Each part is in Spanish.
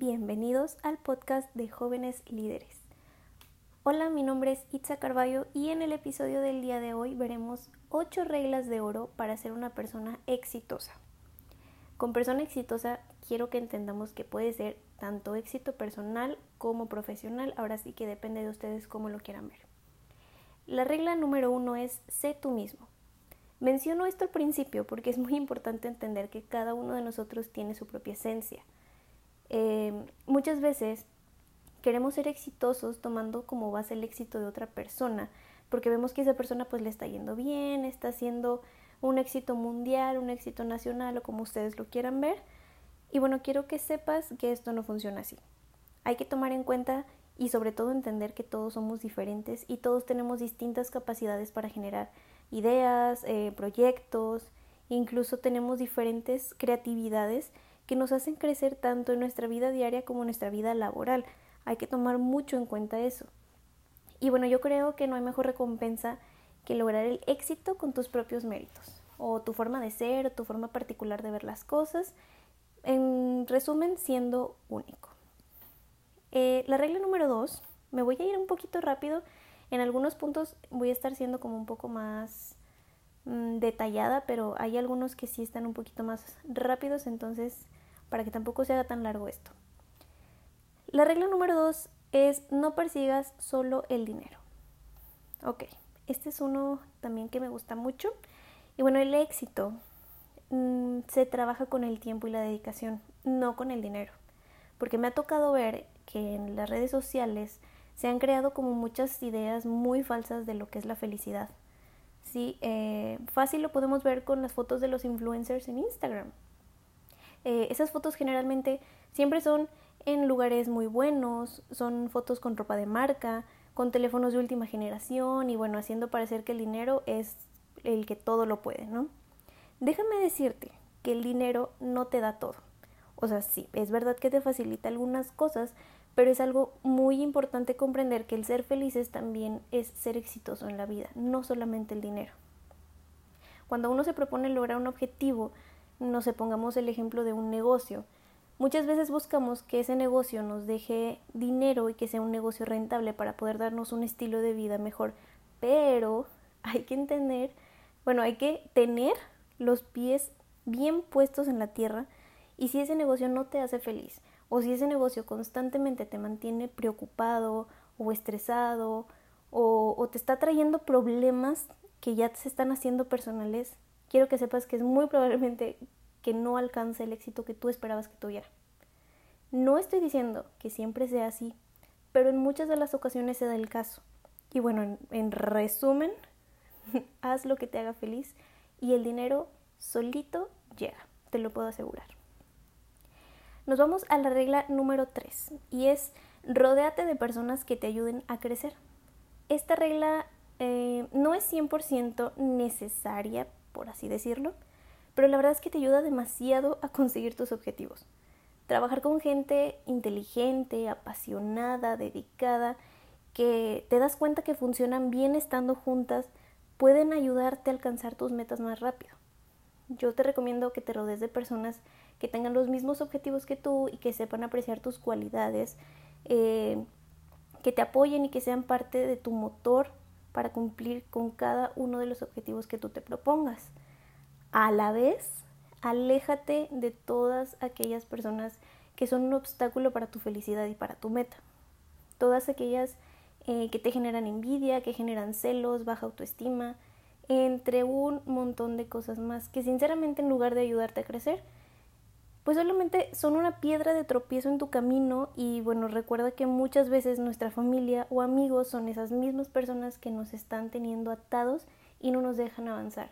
bienvenidos al podcast de jóvenes líderes. Hola, mi nombre es Itza Carballo y en el episodio del día de hoy veremos 8 reglas de oro para ser una persona exitosa. Con persona exitosa quiero que entendamos que puede ser tanto éxito personal como profesional, ahora sí que depende de ustedes cómo lo quieran ver. La regla número uno es sé tú mismo. Menciono esto al principio porque es muy importante entender que cada uno de nosotros tiene su propia esencia. Eh, muchas veces queremos ser exitosos tomando como base el éxito de otra persona, porque vemos que esa persona pues le está yendo bien, está haciendo un éxito mundial, un éxito nacional o como ustedes lo quieran ver. Y bueno, quiero que sepas que esto no funciona así. Hay que tomar en cuenta y sobre todo entender que todos somos diferentes y todos tenemos distintas capacidades para generar ideas, eh, proyectos, incluso tenemos diferentes creatividades que nos hacen crecer tanto en nuestra vida diaria como en nuestra vida laboral. Hay que tomar mucho en cuenta eso. Y bueno, yo creo que no hay mejor recompensa que lograr el éxito con tus propios méritos, o tu forma de ser, o tu forma particular de ver las cosas, en resumen, siendo único. Eh, la regla número dos, me voy a ir un poquito rápido, en algunos puntos voy a estar siendo como un poco más mm, detallada, pero hay algunos que sí están un poquito más rápidos, entonces para que tampoco se haga tan largo esto. La regla número dos es no persigas solo el dinero. Ok, este es uno también que me gusta mucho. Y bueno, el éxito mm, se trabaja con el tiempo y la dedicación, no con el dinero. Porque me ha tocado ver que en las redes sociales se han creado como muchas ideas muy falsas de lo que es la felicidad. Sí, eh, fácil lo podemos ver con las fotos de los influencers en Instagram. Eh, esas fotos generalmente siempre son en lugares muy buenos, son fotos con ropa de marca, con teléfonos de última generación y bueno, haciendo parecer que el dinero es el que todo lo puede, ¿no? Déjame decirte que el dinero no te da todo. O sea, sí, es verdad que te facilita algunas cosas, pero es algo muy importante comprender que el ser felices también es ser exitoso en la vida, no solamente el dinero. Cuando uno se propone lograr un objetivo, no se pongamos el ejemplo de un negocio. Muchas veces buscamos que ese negocio nos deje dinero y que sea un negocio rentable para poder darnos un estilo de vida mejor, pero hay que entender, bueno, hay que tener los pies bien puestos en la tierra y si ese negocio no te hace feliz o si ese negocio constantemente te mantiene preocupado o estresado o, o te está trayendo problemas que ya se están haciendo personales, quiero que sepas que es muy probablemente que no alcance el éxito que tú esperabas que tuviera. No estoy diciendo que siempre sea así, pero en muchas de las ocasiones se da el caso. Y bueno, en, resumen, haz lo que te haga feliz y el dinero solito llega, te lo puedo asegurar. Nos vamos a la regla número 3 y es rodéate de personas que te ayuden a crecer. Esta regla eh, no es 100% necesaria por así decirlo, pero la verdad es que te ayuda demasiado a conseguir tus objetivos. Trabajar con gente inteligente, apasionada, dedicada, que te das cuenta que funcionan bien estando juntas, pueden ayudarte a alcanzar tus metas más rápido. Yo te recomiendo que te rodees de personas que tengan los mismos objetivos que tú y que sepan apreciar tus cualidades, eh, que te apoyen y que sean parte de tu motor para cumplir con cada uno de los objetivos que tú te propongas. A la vez, aléjate de todas aquellas personas que son un obstáculo para tu felicidad y para tu meta. Todas aquellas eh, que te generan envidia, que generan celos, baja autoestima, entre un montón de cosas más que sinceramente en lugar de ayudarte a crecer, pues solamente son una piedra de tropiezo en tu camino y bueno, recuerda que muchas veces nuestra familia o amigos son esas mismas personas que nos están teniendo atados y no nos dejan avanzar.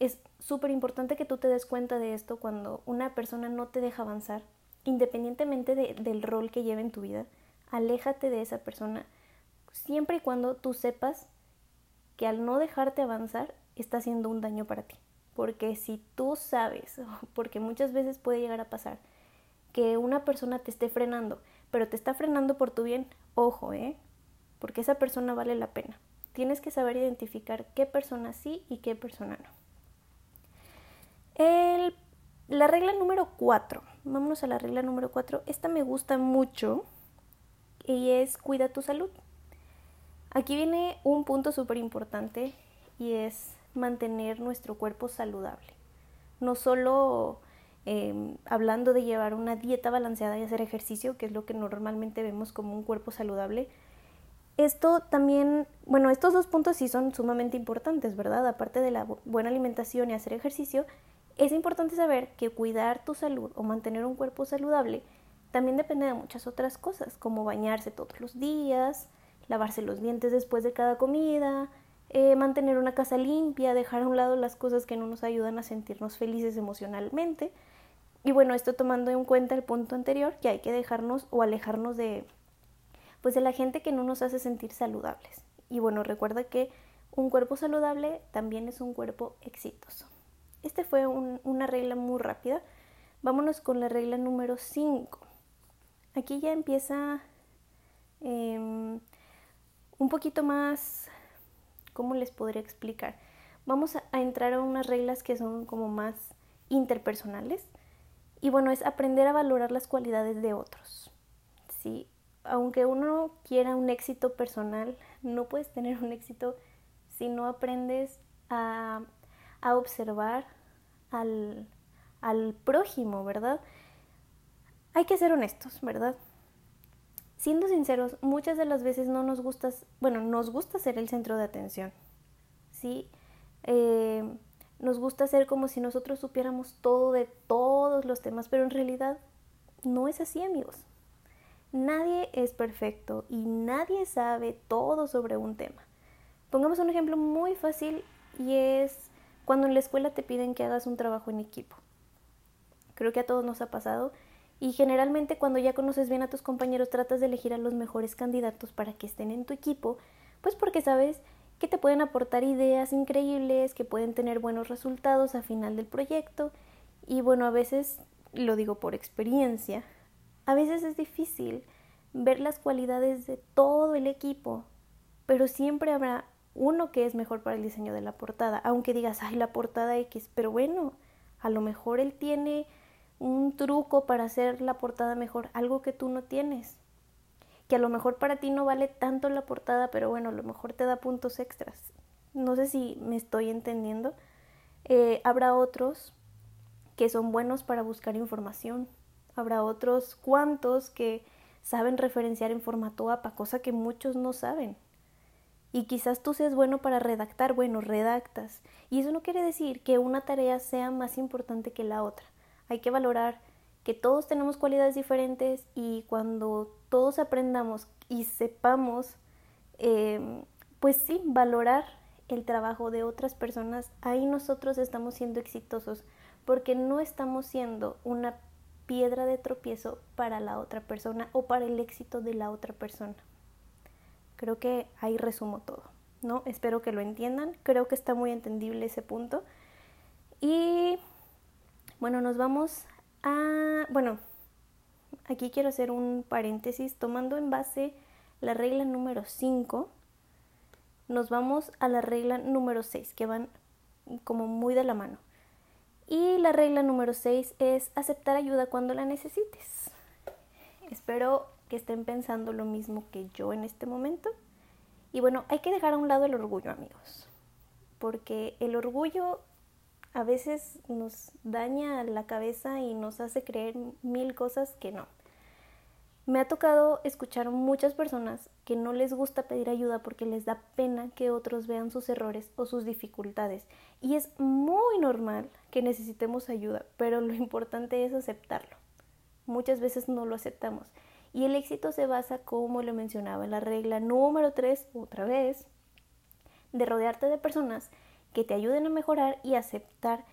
Es súper importante que tú te des cuenta de esto cuando una persona no te deja avanzar, independientemente del rol que lleve en tu vida. Aléjate de esa persona siempre y cuando tú sepas que al no dejarte avanzar está haciendo un daño para ti. Porque si tú sabes, porque muchas veces puede llegar a pasar, que una persona te esté frenando, pero te está frenando por tu bien, ojo, ¿eh? Porque esa persona vale la pena. Tienes que saber identificar qué persona sí y qué persona no. El, la regla número cuatro vámonos a la regla número 4. Esta me gusta mucho y es cuida tu salud. Aquí viene un punto súper importante y es mantener nuestro cuerpo saludable. No solo em, hablando de llevar una dieta balanceada y hacer ejercicio, que es lo que normalmente vemos como un cuerpo saludable. Esto también, bueno, estos dos puntos sí son sumamente importantes, ¿verdad? Aparte de la buena alimentación y hacer ejercicio, es importante saber que cuidar tu salud o mantener un cuerpo saludable también depende de muchas otras cosas, como bañarse todos los días, lavarse los dientes después de cada comida, eh, mantener una casa limpia, dejar a un lado las cosas que no nos ayudan a sentirnos felices emocionalmente. Y bueno, esto tomando en cuenta el punto anterior, que hay que dejarnos o alejarnos de, pues de la gente que no nos hace sentir saludables. Y bueno, recuerda que un cuerpo saludable también es un cuerpo exitoso. Este fue una regla muy rápida. Vámonos con la regla número 5. Aquí ya empieza em, un poquito más, ¿cómo les podría explicar? Vamos a, entrar a unas reglas que son como más interpersonales. Y bueno, es aprender a valorar las cualidades de otros. ¿sí? Aunque uno quiera un éxito personal, no puedes tener un éxito si no aprendes a a observar al, al prójimo, ¿verdad? Hay que ser honestos, ¿verdad? Siendo sinceros, muchas de las veces no nos gusta, bueno, nos gusta ser el centro de atención, ¿sí? Eh, nos gusta ser como si nosotros supiéramos todo de todos los temas, pero en realidad no es así, amigos. Nadie es perfecto y nadie sabe todo sobre un tema. Pongamos un ejemplo muy fácil y es cuando en la escuela te piden que hagas un trabajo en equipo. Creo que a todos nos ha pasado y generalmente cuando ya conoces bien a tus compañeros tratas de elegir a los mejores candidatos para que estén en tu equipo, pues porque sabes que te pueden aportar ideas increíbles, que pueden tener buenos resultados a final del proyecto. Y bueno, a veces, lo digo por experiencia, a veces es difícil ver las cualidades de todo el equipo, pero siempre habrá uno que es mejor para el diseño de la portada, aunque digas, ay, la portada X, pero bueno, a lo mejor él tiene un truco para hacer la portada mejor, algo que tú no tienes, que a lo mejor para ti no vale tanto la portada, pero bueno, a lo mejor te da puntos extras. No sé si me estoy entendiendo. Eh, habrá otros que son buenos para buscar información, habrá otros cuantos que saben referenciar en formato APA, cosa que muchos no saben. Y quizás tú seas bueno para redactar, bueno, redactas. Y eso no quiere decir que una tarea sea más importante que la otra. Hay que valorar que todos tenemos cualidades diferentes y cuando todos aprendamos y sepamos, em, pues sí, valorar el trabajo de otras personas, ahí nosotros estamos siendo exitosos porque no estamos siendo una piedra de tropiezo para la otra persona o para el éxito de la otra persona. Creo que ahí resumo todo, ¿no? Espero que lo entiendan. Creo que está muy entendible ese punto. Y bueno, nos vamos a... Bueno, aquí quiero hacer un paréntesis tomando en base la regla número 5. Nos vamos a la regla número 6, que van como muy de la mano. Y la regla número 6 es aceptar ayuda cuando la necesites. Espero que estén pensando lo mismo que yo en este momento. Y bueno, hay que dejar a un lado el orgullo, amigos, porque el orgullo a veces nos daña la cabeza y nos hace creer mil cosas que no. Me ha tocado escuchar muchas personas que no les gusta pedir ayuda porque les da pena que otros vean sus errores o sus dificultades. Y es muy normal que necesitemos ayuda, pero lo importante es aceptarlo. Muchas veces no lo aceptamos. Y el éxito se basa, como lo mencionaba en la regla número 3, otra vez, de rodearte de personas que te ayuden a mejorar y aceptar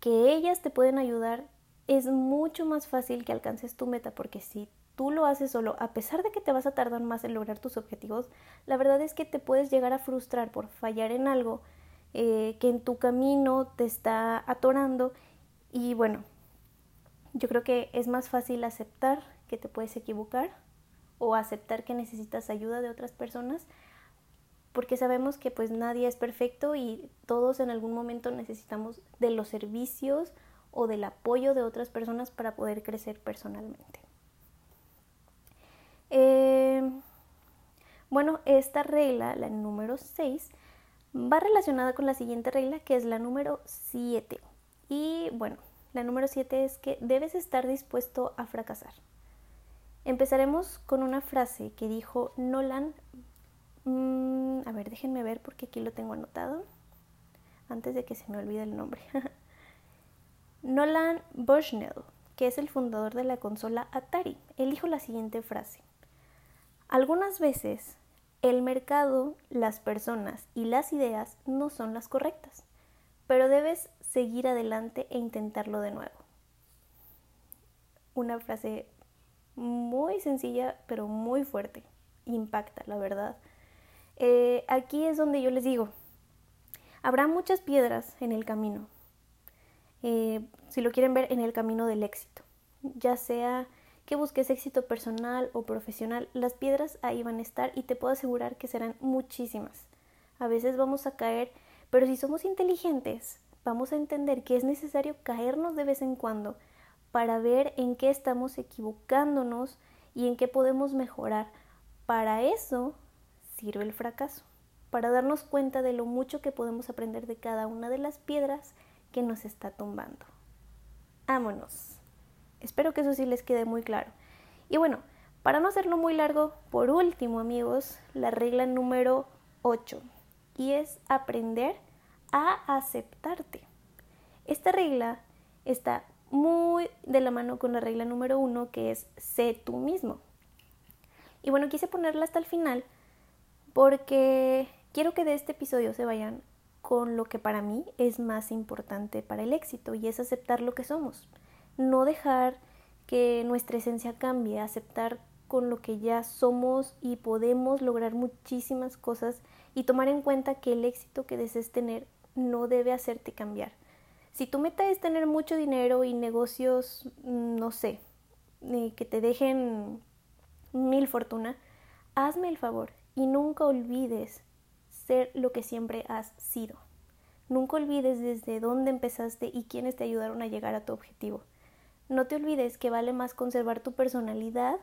que ellas te pueden ayudar. Es mucho más fácil que alcances tu meta porque si tú lo haces solo, a pesar de que te vas a tardar más en lograr tus objetivos, la verdad es que te puedes llegar a frustrar por fallar en algo eh, que en tu camino te está atorando y bueno, yo creo que es más fácil aceptar que te puedes equivocar o aceptar que necesitas ayuda de otras personas porque sabemos que pues nadie es perfecto y todos en algún momento necesitamos de los servicios o del apoyo de otras personas para poder crecer personalmente. Eh, bueno, esta regla, la número 6, va relacionada con la siguiente regla que es la número 7. Y bueno, la número 7 es que debes estar dispuesto a fracasar. Empezaremos con una frase que dijo Nolan. Mm, a ver, déjenme ver porque aquí lo tengo anotado. Antes de que se me olvide el nombre. Nolan Bushnell, que es el fundador de la consola Atari, él dijo la siguiente frase. Algunas veces el mercado, las personas y las ideas no son las correctas, pero debes seguir adelante e intentarlo de nuevo. Una frase muy sencilla, pero muy fuerte. Impacta, la verdad. Eh, aquí es donde yo les digo, habrá muchas piedras en el camino. Eh, si lo quieren ver en el camino del éxito, ya sea que busques éxito personal o profesional, las piedras ahí van a estar y te puedo asegurar que serán muchísimas. A veces vamos a caer, pero si somos inteligentes, vamos a entender que es necesario caernos de vez en cuando para ver en qué estamos equivocándonos y en qué podemos mejorar. Para eso sirve el fracaso, para darnos cuenta de lo mucho que podemos aprender de cada una de las piedras que nos está tumbando. Vámonos. Espero que eso sí les quede muy claro. Y bueno, para no hacerlo muy largo, por último amigos, la regla número 8 y es aprender a aceptarte. Esta regla está muy de la mano con la regla número 1 que es sé tú mismo. Y bueno, quise ponerla hasta el final porque quiero que de este episodio se vayan con lo que para mí es más importante para el éxito y es aceptar lo que somos no dejar que nuestra esencia cambie, aceptar con lo que ya somos y podemos lograr muchísimas cosas y tomar en cuenta que el éxito que desees tener no debe hacerte cambiar. Si tu meta es tener mucho dinero y negocios, mm, no sé, que te dejen mil fortuna, hazme el favor y nunca olvides ser lo que siempre has sido. Nunca olvides desde dónde empezaste y quiénes te ayudaron a llegar a tu objetivo. No te olvides que vale más conservar tu personalidad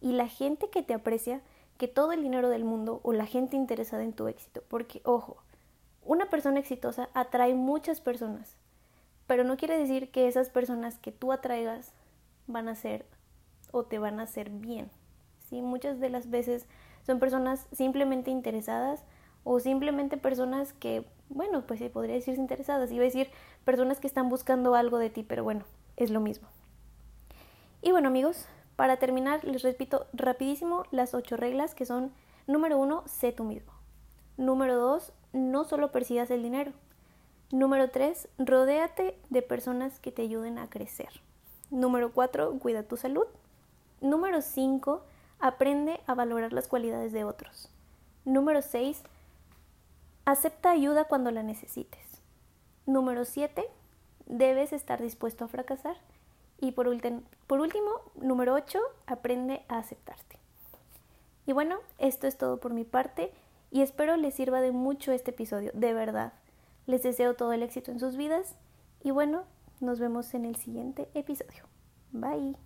y la gente que te aprecia que todo el dinero del mundo o la gente interesada en tu éxito. Porque, ojo, una persona exitosa atrae muchas personas, pero no quiere decir que esas personas que tú atraigas van a ser o te van a hacer bien. ¿sí? Muchas de las veces son personas simplemente interesadas o simplemente personas que, bueno, pues se podría decir interesadas. Iba a decir personas que están buscando algo de ti, pero bueno, es lo mismo. Y bueno amigos, para terminar les repito rapidísimo las ocho reglas que son número uno, sé tú mismo. Número dos, no solo persigas el dinero. Número tres, rodéate de personas que te ayuden a crecer. Número cuatro, cuida tu salud. Número cinco, aprende a valorar las cualidades de otros. Número seis, acepta ayuda cuando la necesites. Número siete, debes estar dispuesto a fracasar. Y por, por último, número 8, aprende a aceptarte. Y bueno, esto es todo por mi parte y espero les sirva de mucho este episodio, de verdad. Les deseo todo el éxito en sus vidas y bueno, nos vemos en el siguiente episodio. Bye.